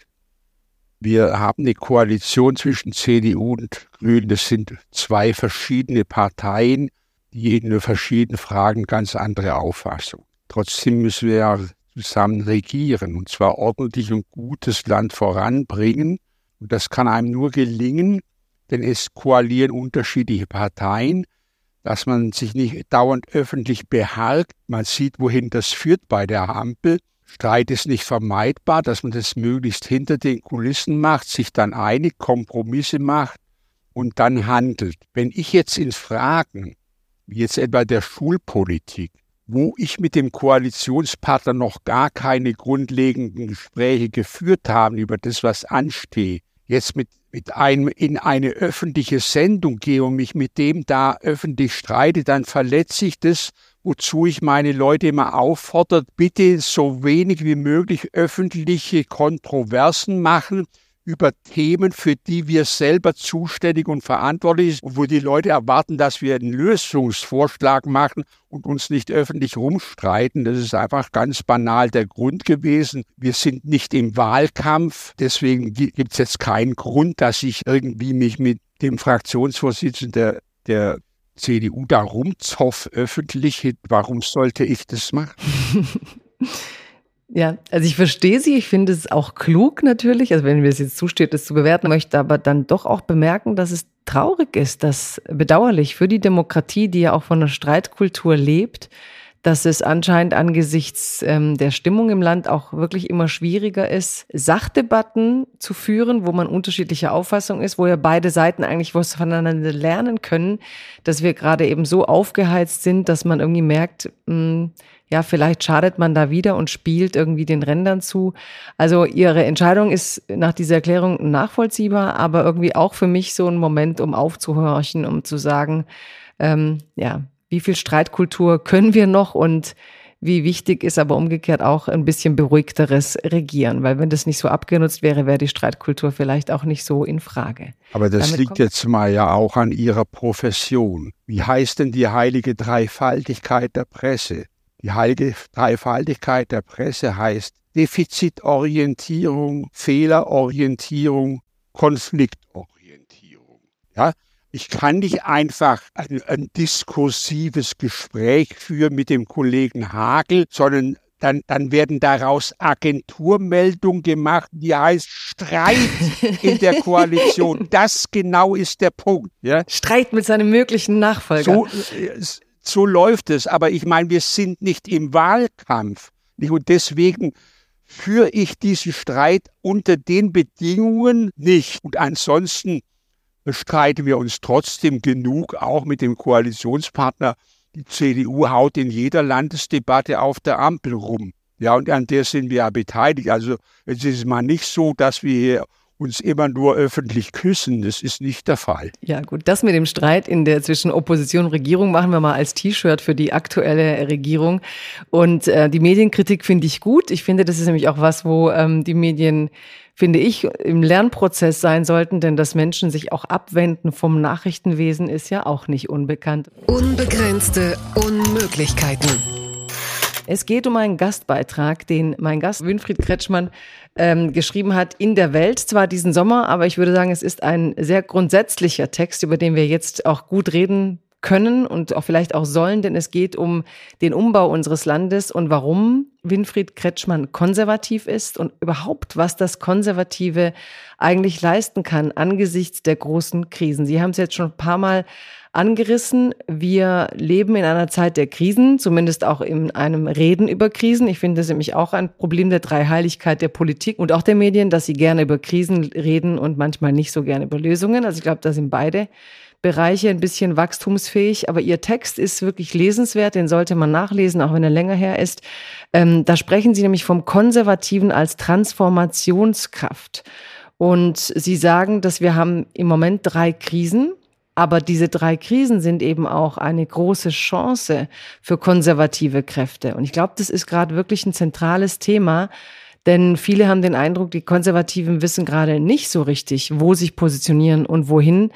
Wir haben eine Koalition zwischen CDU und Grünen. Das sind zwei verschiedene Parteien, die in verschiedenen Fragen ganz andere Auffassungen. Trotzdem müssen wir ja zusammen regieren und zwar ordentlich und gutes Land voranbringen. Und das kann einem nur gelingen, denn es koalieren unterschiedliche Parteien dass man sich nicht dauernd öffentlich beharrt. Man sieht, wohin das führt bei der Ampel. Streit ist nicht vermeidbar, dass man das möglichst hinter den Kulissen macht, sich dann einig, Kompromisse macht und dann handelt. Wenn ich jetzt in Fragen, wie jetzt etwa der Schulpolitik, wo ich mit dem Koalitionspartner noch gar keine grundlegenden Gespräche geführt habe über das, was ansteht, jetzt mit, mit einem in eine öffentliche Sendung gehe und mich mit dem da öffentlich streite, dann verletze ich das, wozu ich meine Leute immer auffordert, bitte so wenig wie möglich öffentliche Kontroversen machen, über Themen, für die wir selber zuständig und verantwortlich sind und wo die Leute erwarten, dass wir einen Lösungsvorschlag machen und uns nicht öffentlich rumstreiten. Das ist einfach ganz banal der Grund gewesen. Wir sind nicht im Wahlkampf, deswegen gibt es jetzt keinen Grund, dass ich irgendwie mich mit dem Fraktionsvorsitzenden der, der CDU da rumzoff öffentlich. Warum sollte ich das machen? Ja, also ich verstehe Sie. Ich finde es auch klug natürlich, also wenn mir es jetzt zusteht, das zu bewerten, möchte aber dann doch auch bemerken, dass es traurig ist, dass bedauerlich für die Demokratie, die ja auch von einer Streitkultur lebt, dass es anscheinend angesichts ähm, der Stimmung im Land auch wirklich immer schwieriger ist, Sachdebatten zu führen, wo man unterschiedlicher Auffassung ist, wo ja beide Seiten eigentlich was voneinander lernen können, dass wir gerade eben so aufgeheizt sind, dass man irgendwie merkt, mh, hm, ja, vielleicht schadet man da wieder und spielt irgendwie den Rändern zu. Also ihre Entscheidung ist nach dieser Erklärung nachvollziehbar, aber irgendwie auch für mich so ein Moment, um aufzuhorchen, um zu sagen, ähm, ja, wie viel Streitkultur können wir noch und wie wichtig ist aber umgekehrt auch ein bisschen beruhigteres Regieren, weil wenn das nicht so abgenutzt wäre, wäre die Streitkultur vielleicht auch nicht so in Frage. Aber das Damit liegt jetzt mal ja auch an Ihrer Profession. Wie heißt denn die heilige Dreifaltigkeit der Presse? Die heilige Dreifaltigkeit der Presse heißt Defizitorientierung, Fehlerorientierung, Konfliktorientierung. Ja, ich kann nicht einfach ein, ein diskursives Gespräch führen mit dem Kollegen Hagel, sondern dann, dann werden daraus Agenturmeldungen gemacht, die heißt Streit in der Koalition. Das genau ist der Punkt. Ja? Streit mit seinem möglichen Nachfolger. So, so läuft es. Aber ich meine, wir sind nicht im Wahlkampf. Und deswegen führe ich diesen Streit unter den Bedingungen nicht. Und ansonsten streiten wir uns trotzdem genug, auch mit dem Koalitionspartner. Die CDU haut in jeder Landesdebatte auf der Ampel rum. Ja, und an der sind wir ja beteiligt. Also es ist mal nicht so, dass wir hier uns immer nur öffentlich küssen. Das ist nicht der Fall. Ja, gut. Das mit dem Streit in der zwischen Opposition und Regierung machen wir mal als T-Shirt für die aktuelle Regierung. Und äh, die Medienkritik finde ich gut. Ich finde, das ist nämlich auch was, wo ähm, die Medien finde ich, im Lernprozess sein sollten, denn dass Menschen sich auch abwenden vom Nachrichtenwesen ist ja auch nicht unbekannt. Unbegrenzte Unmöglichkeiten. Es geht um einen Gastbeitrag, den mein Gast Winfried Kretschmann ähm, geschrieben hat in der Welt, zwar diesen Sommer, aber ich würde sagen, es ist ein sehr grundsätzlicher Text, über den wir jetzt auch gut reden können und auch vielleicht auch sollen, denn es geht um den Umbau unseres Landes und warum Winfried Kretschmann konservativ ist und überhaupt, was das Konservative eigentlich leisten kann angesichts der großen Krisen. Sie haben es jetzt schon ein paar Mal angerissen. Wir leben in einer Zeit der Krisen, zumindest auch in einem Reden über Krisen. Ich finde das nämlich auch ein Problem der Dreiheiligkeit der Politik und auch der Medien, dass sie gerne über Krisen reden und manchmal nicht so gerne über Lösungen. Also ich glaube, da sind beide Bereiche ein bisschen wachstumsfähig, aber Ihr Text ist wirklich lesenswert, den sollte man nachlesen, auch wenn er länger her ist. Ähm, da sprechen Sie nämlich vom Konservativen als Transformationskraft. Und Sie sagen, dass wir haben im Moment drei Krisen. Aber diese drei Krisen sind eben auch eine große Chance für konservative Kräfte. Und ich glaube, das ist gerade wirklich ein zentrales Thema, denn viele haben den Eindruck, die Konservativen wissen gerade nicht so richtig, wo sich positionieren und wohin.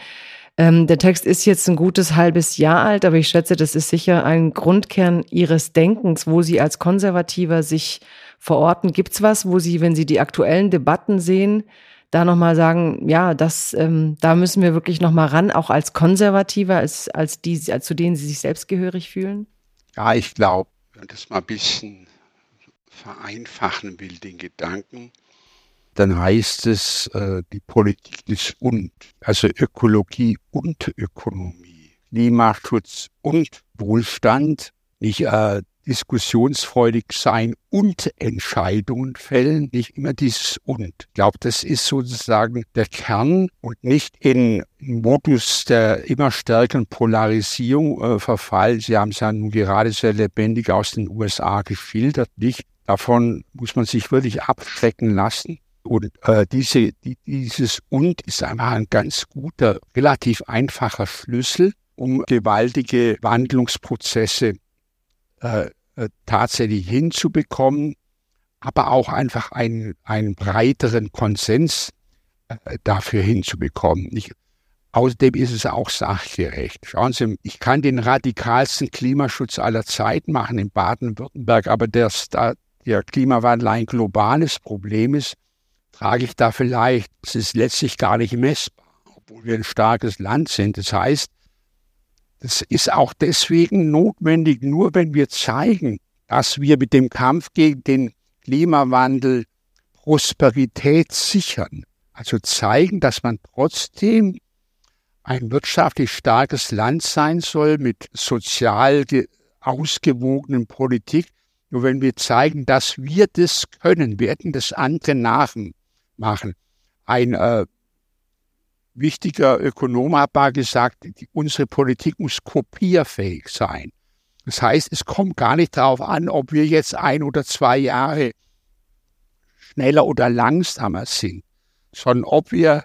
Ähm, der Text ist jetzt ein gutes halbes Jahr alt, aber ich schätze, das ist sicher ein Grundkern Ihres Denkens, wo Sie als Konservativer sich verorten. Gibt's was, wo Sie, wenn Sie die aktuellen Debatten sehen, da nochmal sagen, ja, das, ähm, da müssen wir wirklich nochmal ran, auch als Konservativer, als, als die, als zu denen Sie sich selbst gehörig fühlen? Ja, ich glaube, wenn das mal ein bisschen vereinfachen will, den Gedanken, dann heißt es äh, die Politik des Und, also Ökologie und Ökonomie, Klimaschutz und Wohlstand, nicht äh, diskussionsfreudig sein und Entscheidungen fällen, nicht immer dieses und. Ich glaube, das ist sozusagen der Kern und nicht in Modus der immer stärkeren Polarisierung äh, verfallen. Sie haben es ja nun gerade sehr lebendig aus den USA geschildert, nicht? Davon muss man sich wirklich abschrecken lassen. Und äh, diese, die, dieses Und ist einfach ein ganz guter, relativ einfacher Schlüssel, um gewaltige Wandlungsprozesse äh, äh, tatsächlich hinzubekommen, aber auch einfach einen, einen breiteren Konsens äh, dafür hinzubekommen. Ich, außerdem ist es auch sachgerecht. Schauen Sie, ich kann den radikalsten Klimaschutz aller Zeit machen in Baden-Württemberg, aber dass da der Klimawandel ein globales Problem ist, trage ich da vielleicht. Es ist letztlich gar nicht messbar, obwohl wir ein starkes Land sind. Das heißt, das ist auch deswegen notwendig, nur wenn wir zeigen, dass wir mit dem Kampf gegen den Klimawandel Prosperität sichern. Also zeigen, dass man trotzdem ein wirtschaftlich starkes Land sein soll mit sozial ausgewogenen Politik. Nur wenn wir zeigen, dass wir das können, werden das andere nachmachen. Ein äh, wichtiger Ökonom hat mal gesagt, die, unsere Politik muss kopierfähig sein. Das heißt, es kommt gar nicht darauf an, ob wir jetzt ein oder zwei Jahre schneller oder langsamer sind, sondern ob wir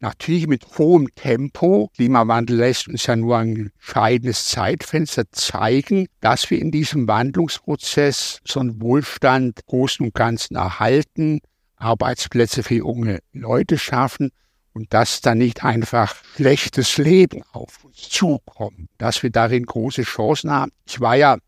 natürlich mit hohem Tempo, Klimawandel lässt uns ja nur ein entscheidendes Zeitfenster zeigen, dass wir in diesem Wandlungsprozess so einen Wohlstand großen und ganzen erhalten, Arbeitsplätze für junge Leute schaffen und dass da nicht einfach schlechtes Leben auf uns zukommt, dass wir darin große Chancen haben. Ich war ja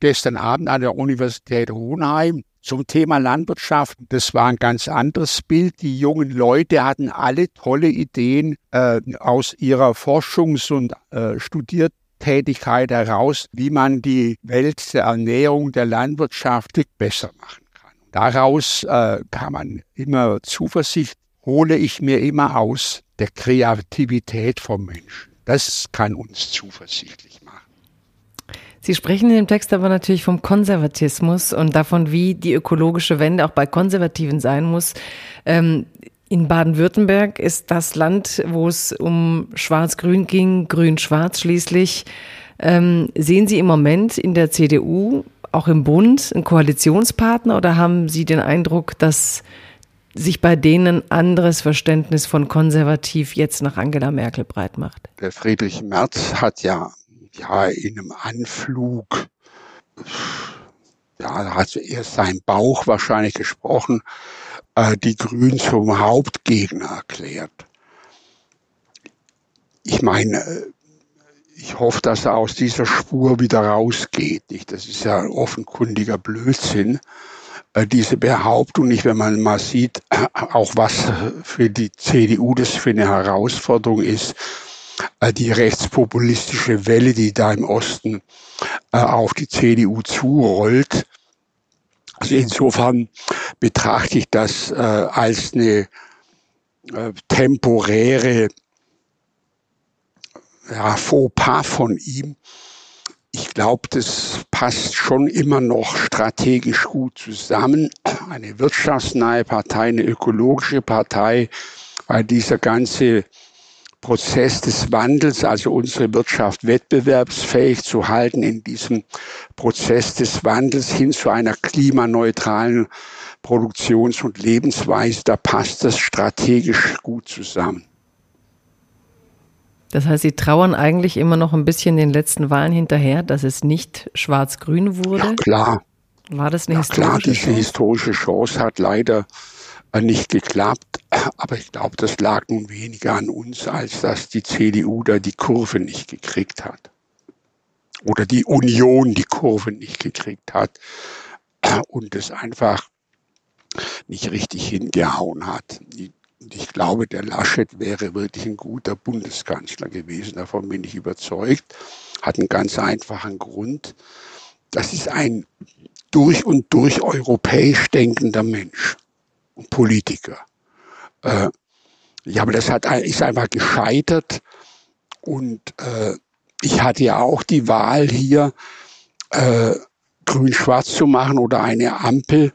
gestern Abend an der Universität Hohenheim zum Thema Landwirtschaft. Das war ein ganz anderes Bild. Die jungen Leute hatten alle tolle Ideen äh, aus ihrer Forschungs- und äh, Studiertätigkeit heraus, wie man die Welt der Ernährung, der Landwirtschaft besser machen kann. Daraus äh, kann man immer Zuversicht hole ich mir immer aus der Kreativität vom Menschen. Das kann uns zuversichtlich machen. Sie sprechen in dem Text aber natürlich vom Konservatismus und davon, wie die ökologische Wende auch bei Konservativen sein muss. Ähm, in Baden-Württemberg ist das Land, wo es um Schwarz-Grün ging, Grün-Schwarz schließlich. Ähm, sehen Sie im Moment in der CDU, auch im Bund, einen Koalitionspartner oder haben Sie den Eindruck, dass sich bei denen ein anderes Verständnis von konservativ jetzt nach Angela Merkel breit macht? Der Friedrich Merz hat ja, ja in einem Anflug, ja, hat erst sein Bauch wahrscheinlich gesprochen, äh, die Grünen zum Hauptgegner erklärt. Ich meine, äh, ich hoffe, dass er aus dieser Spur wieder rausgeht. Das ist ja offenkundiger Blödsinn. Äh, diese Behauptung nicht, wenn man mal sieht, auch was für die CDU das für eine Herausforderung ist, äh, die rechtspopulistische Welle, die da im Osten äh, auf die CDU zurollt. Also insofern betrachte ich das äh, als eine äh, temporäre ja, Fauxpas von ihm. Ich glaube, das passt schon immer noch strategisch gut zusammen. Eine wirtschaftsnahe Partei, eine ökologische Partei, weil dieser ganze Prozess des Wandels, also unsere Wirtschaft wettbewerbsfähig zu halten in diesem Prozess des Wandels hin zu einer klimaneutralen Produktions- und Lebensweise, da passt das strategisch gut zusammen. Das heißt, Sie trauern eigentlich immer noch ein bisschen den letzten Wahlen hinterher, dass es nicht schwarz-grün wurde? Ja, klar. War das eine ja, historische klar, diese Chance? historische Chance hat leider äh, nicht geklappt. Aber ich glaube, das lag nun weniger an uns, als dass die CDU da die Kurve nicht gekriegt hat. Oder die Union die Kurve nicht gekriegt hat und es einfach nicht richtig hingehauen hat. Und ich glaube, der Laschet wäre wirklich ein guter Bundeskanzler gewesen. Davon bin ich überzeugt. Hat einen ganz einfachen Grund. Das ist ein durch und durch europäisch denkender Mensch und Politiker. Äh, ja, aber das hat, ist einfach gescheitert. Und äh, ich hatte ja auch die Wahl hier, äh, grün-schwarz zu machen oder eine Ampel.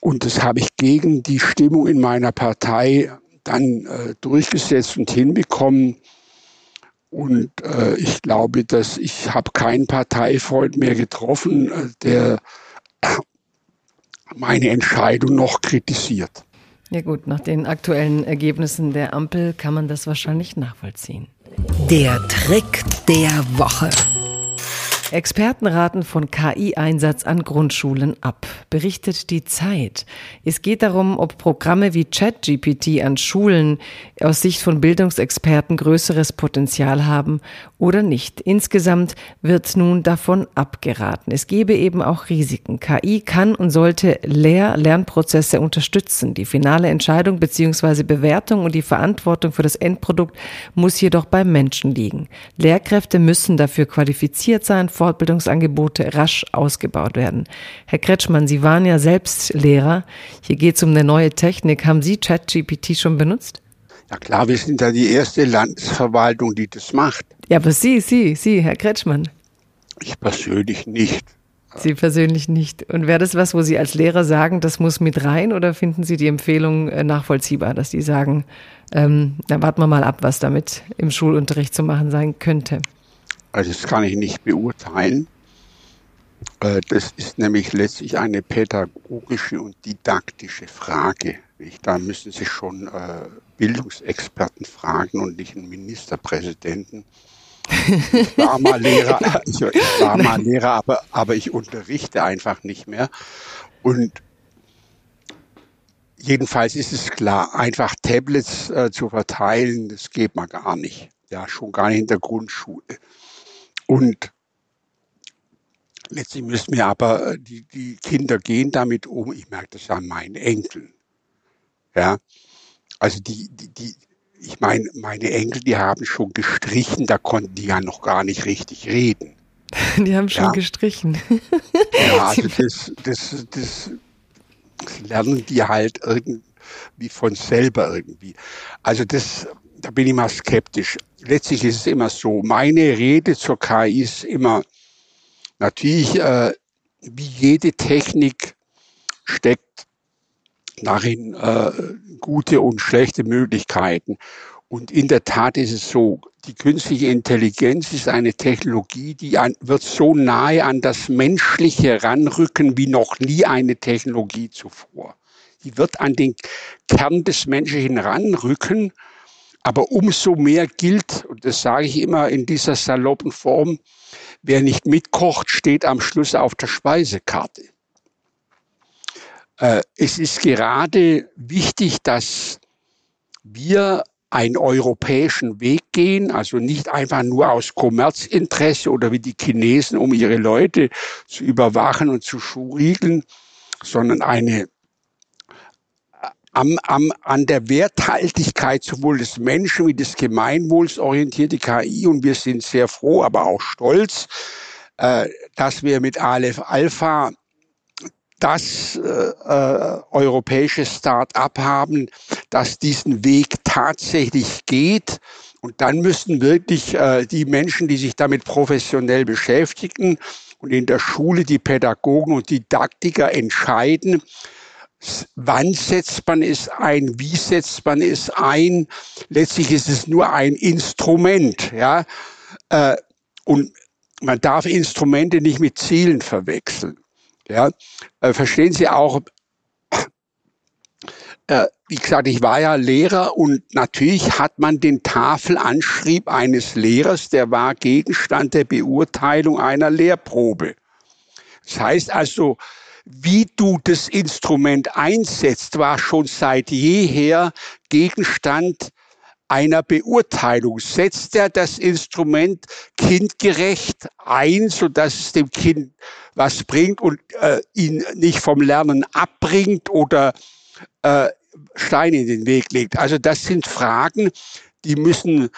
Und das habe ich gegen die Stimmung in meiner Partei dann äh, durchgesetzt und hinbekommen. Und äh, ich glaube, dass ich habe keinen Parteifreund mehr getroffen, äh, der meine Entscheidung noch kritisiert. Ja gut, nach den aktuellen Ergebnissen der Ampel kann man das wahrscheinlich nachvollziehen. Der Trick der Woche. Experten raten von KI-Einsatz an Grundschulen ab, berichtet die Zeit. Es geht darum, ob Programme wie ChatGPT an Schulen aus Sicht von Bildungsexperten größeres Potenzial haben oder nicht. Insgesamt wird nun davon abgeraten. Es gebe eben auch Risiken. KI kann und sollte Lehr-Lernprozesse unterstützen. Die finale Entscheidung bzw. Bewertung und die Verantwortung für das Endprodukt muss jedoch beim Menschen liegen. Lehrkräfte müssen dafür qualifiziert sein, Fortbildungsangebote rasch ausgebaut werden. Herr Kretschmann, Sie waren ja selbst Lehrer. Hier geht es um eine neue Technik. Haben Sie ChatGPT schon benutzt? Ja klar, wir sind ja die erste Landesverwaltung, die das macht. Ja, aber Sie, Sie, Sie, Herr Kretschmann. Ich persönlich nicht. Sie persönlich nicht. Und wäre das was, wo Sie als Lehrer sagen, das muss mit rein oder finden Sie die Empfehlung äh, nachvollziehbar, dass die sagen, ähm, na warten wir mal ab, was damit im Schulunterricht zu machen sein könnte? Also das kann ich nicht beurteilen. Äh, das ist nämlich letztlich eine pädagogische und didaktische Frage. Da müssen Sie schon Bildungsexperten fragen und nicht einen Ministerpräsidenten. Ich war mal Lehrer, also ich war mal Lehrer, aber, aber ich unterrichte einfach nicht mehr. Und jedenfalls ist es klar, einfach Tablets äh, zu verteilen, das geht mal gar nicht. Ja, schon gar nicht in der Grundschule. Und letztlich müssen wir aber, äh, die, die Kinder gehen damit um. Ich merke das an meinen Enkeln. Ja, also die, die, die, ich meine, meine Enkel, die haben schon gestrichen, da konnten die ja noch gar nicht richtig reden. Die haben schon Ja. gestrichen. Ja, also das, das, das, lernen die halt irgendwie von selber irgendwie. Also das, da bin ich mal skeptisch. Letztlich ist es immer so, meine Rede zur KI ist immer, natürlich, äh, wie jede Technik steckt darin äh, gute und schlechte Möglichkeiten. Und in der Tat ist es so, die künstliche Intelligenz ist eine Technologie, die an, wird so nahe an das Menschliche ranrücken wie noch nie eine Technologie zuvor. Die wird an den Kern des Menschlichen ranrücken, aber umso mehr gilt, und das sage ich immer in dieser saloppen Form, wer nicht mitkocht, steht am Schluss auf der Speisekarte. Äh, es ist gerade wichtig, dass wir einen europäischen Weg gehen, also nicht einfach nur aus Kommerzinteresse oder wie die Chinesen, um ihre Leute zu überwachen und zu schuriegeln, sondern eine am, am, an der Werthaltigkeit sowohl des Menschen wie des Gemeinwohls orientierte KI und wir sind sehr froh, aber auch stolz, äh, dass wir mit Aleph Alpha das äh, äh, europäische Start-up haben, das diesen Weg tatsächlich geht. Und dann müssen wirklich äh, die Menschen, die sich damit professionell beschäftigen und in der Schule die Pädagogen und Didaktiker entscheiden, wann setzt man es ein, wie setzt man es ein. Letztlich ist es nur ein Instrument, ja. Äh, und man darf Instrumente nicht mit Zielen verwechseln. Ja, äh, verstehen Sie auch, äh, wie gesagt, ich war ja Lehrer und natürlich hat man den Tafelanschrieb eines Lehrers, der war Gegenstand der Beurteilung einer Lehrprobe. Das heißt also, wie du das Instrument einsetzt, war schon seit jeher Gegenstand einer Beurteilung. Setzt er das Instrument kindgerecht ein, sodass es dem Kind was bringt und äh, ihn nicht vom Lernen abbringt oder äh, Steine in den Weg legt? Also das sind Fragen, die müssen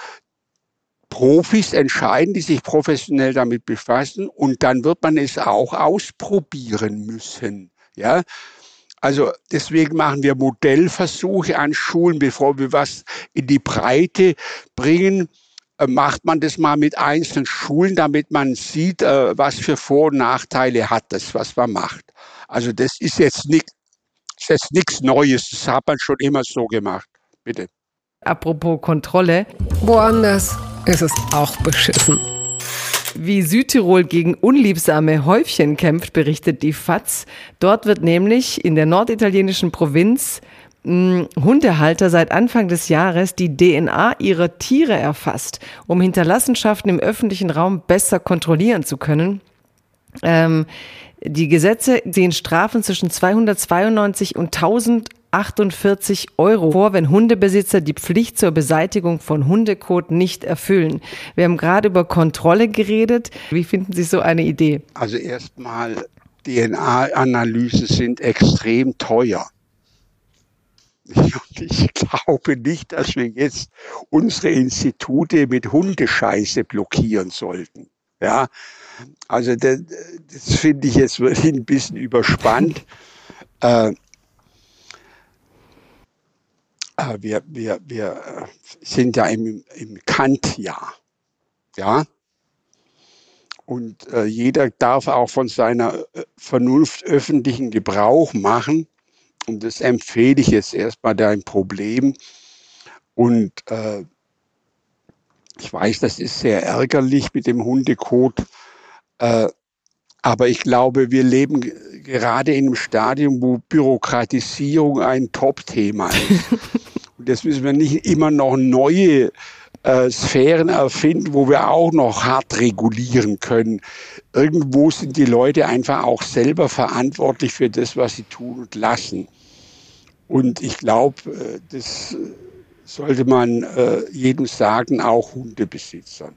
Profis entscheiden, die sich professionell damit befassen und dann wird man es auch ausprobieren müssen. Ja, also deswegen machen wir Modellversuche an Schulen, bevor wir was in die Breite bringen macht man das mal mit einzelnen Schulen, damit man sieht, äh, was für Vor- und Nachteile hat das, was man macht. Also das ist jetzt nichts jetzt nichts Neues, das hat man schon immer so gemacht. Bitte. Apropos Kontrolle. Woanders ist es auch beschissen. Wie Südtirol gegen unliebsame Häufchen kämpft, berichtet die FAZ. Dort wird nämlich in der norditalienischen Provinz Hundehalter seit Anfang des Jahres die DNA ihrer Tiere erfasst, um Hinterlassenschaften im öffentlichen Raum besser kontrollieren zu können. Ähm, die Gesetze sehen Strafen zwischen 292 und 1000 48 Euro vor, wenn Hundebesitzer die Pflicht zur Beseitigung von Hundekot nicht erfüllen. Wir haben gerade über Kontrolle geredet. Wie finden Sie so eine Idee? Also erstmal, DNA-Analysen sind extrem teuer. Und ich glaube nicht, dass wir jetzt unsere Institute mit Hundescheiße blockieren sollten. Ja, also das, das finde ich jetzt wirklich ein bisschen überspannt. Äh, äh, wir, wir, wir sind ja im, im Kant-Jahr. Ja? Und äh, jeder darf auch von seiner äh, Vernunft öffentlichen Gebrauch machen. Und das empfehle ich jetzt erstmal dein Problem. Und äh, ich weiß, das ist sehr ärgerlich mit dem Hundekot. Äh, aber ich glaube, wir leben gerade in einem Stadium, wo Bürokratisierung ein Top-Thema ist. Und jetzt müssen wir nicht immer noch neue äh, Sphären erfinden, wo wir auch noch hart regulieren können. Irgendwo sind die Leute einfach auch selber verantwortlich für das, was sie tun und lassen. Und ich glaube, äh, das sollte man äh, jedem sagen, auch Hundebesitzern.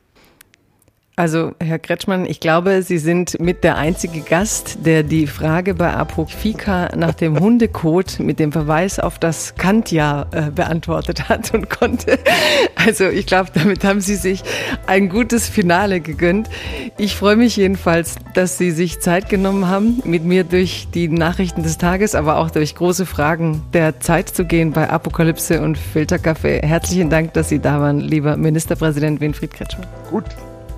Also, Herr Kretschmann, ich glaube, Sie sind mit der einzige Gast, der die Frage bei Apofika nach dem Hundekot mit dem Verweis auf das Kantjahr äh, beantwortet hat und konnte. Also, ich glaube, damit haben Sie sich ein gutes Finale gegönnt. Ich freue mich jedenfalls, dass Sie sich Zeit genommen haben, mit mir durch die Nachrichten des Tages, aber auch durch große Fragen der Zeit zu gehen bei Apokalypse und Filterkaffee. Herzlichen Dank, dass Sie da waren, lieber Ministerpräsident Winfried Kretschmann. Gut.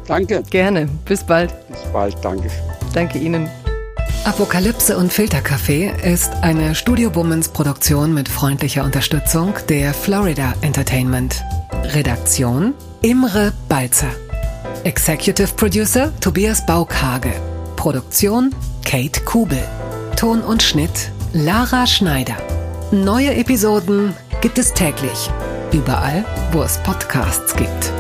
Danke. Gerne. Bis bald. Bis bald. Danke. Danke Ihnen. Apokalypse und Filterkaffee ist eine Studio Bummens Produktion mit freundlicher Unterstützung der Florida Entertainment. Redaktion Imre Balzer. Executive Producer Tobias Baukage. Produktion Kate Kubel. Ton und Schnitt Lara Schneider. Neue Episoden gibt es täglich. Überall, wo es Podcasts gibt.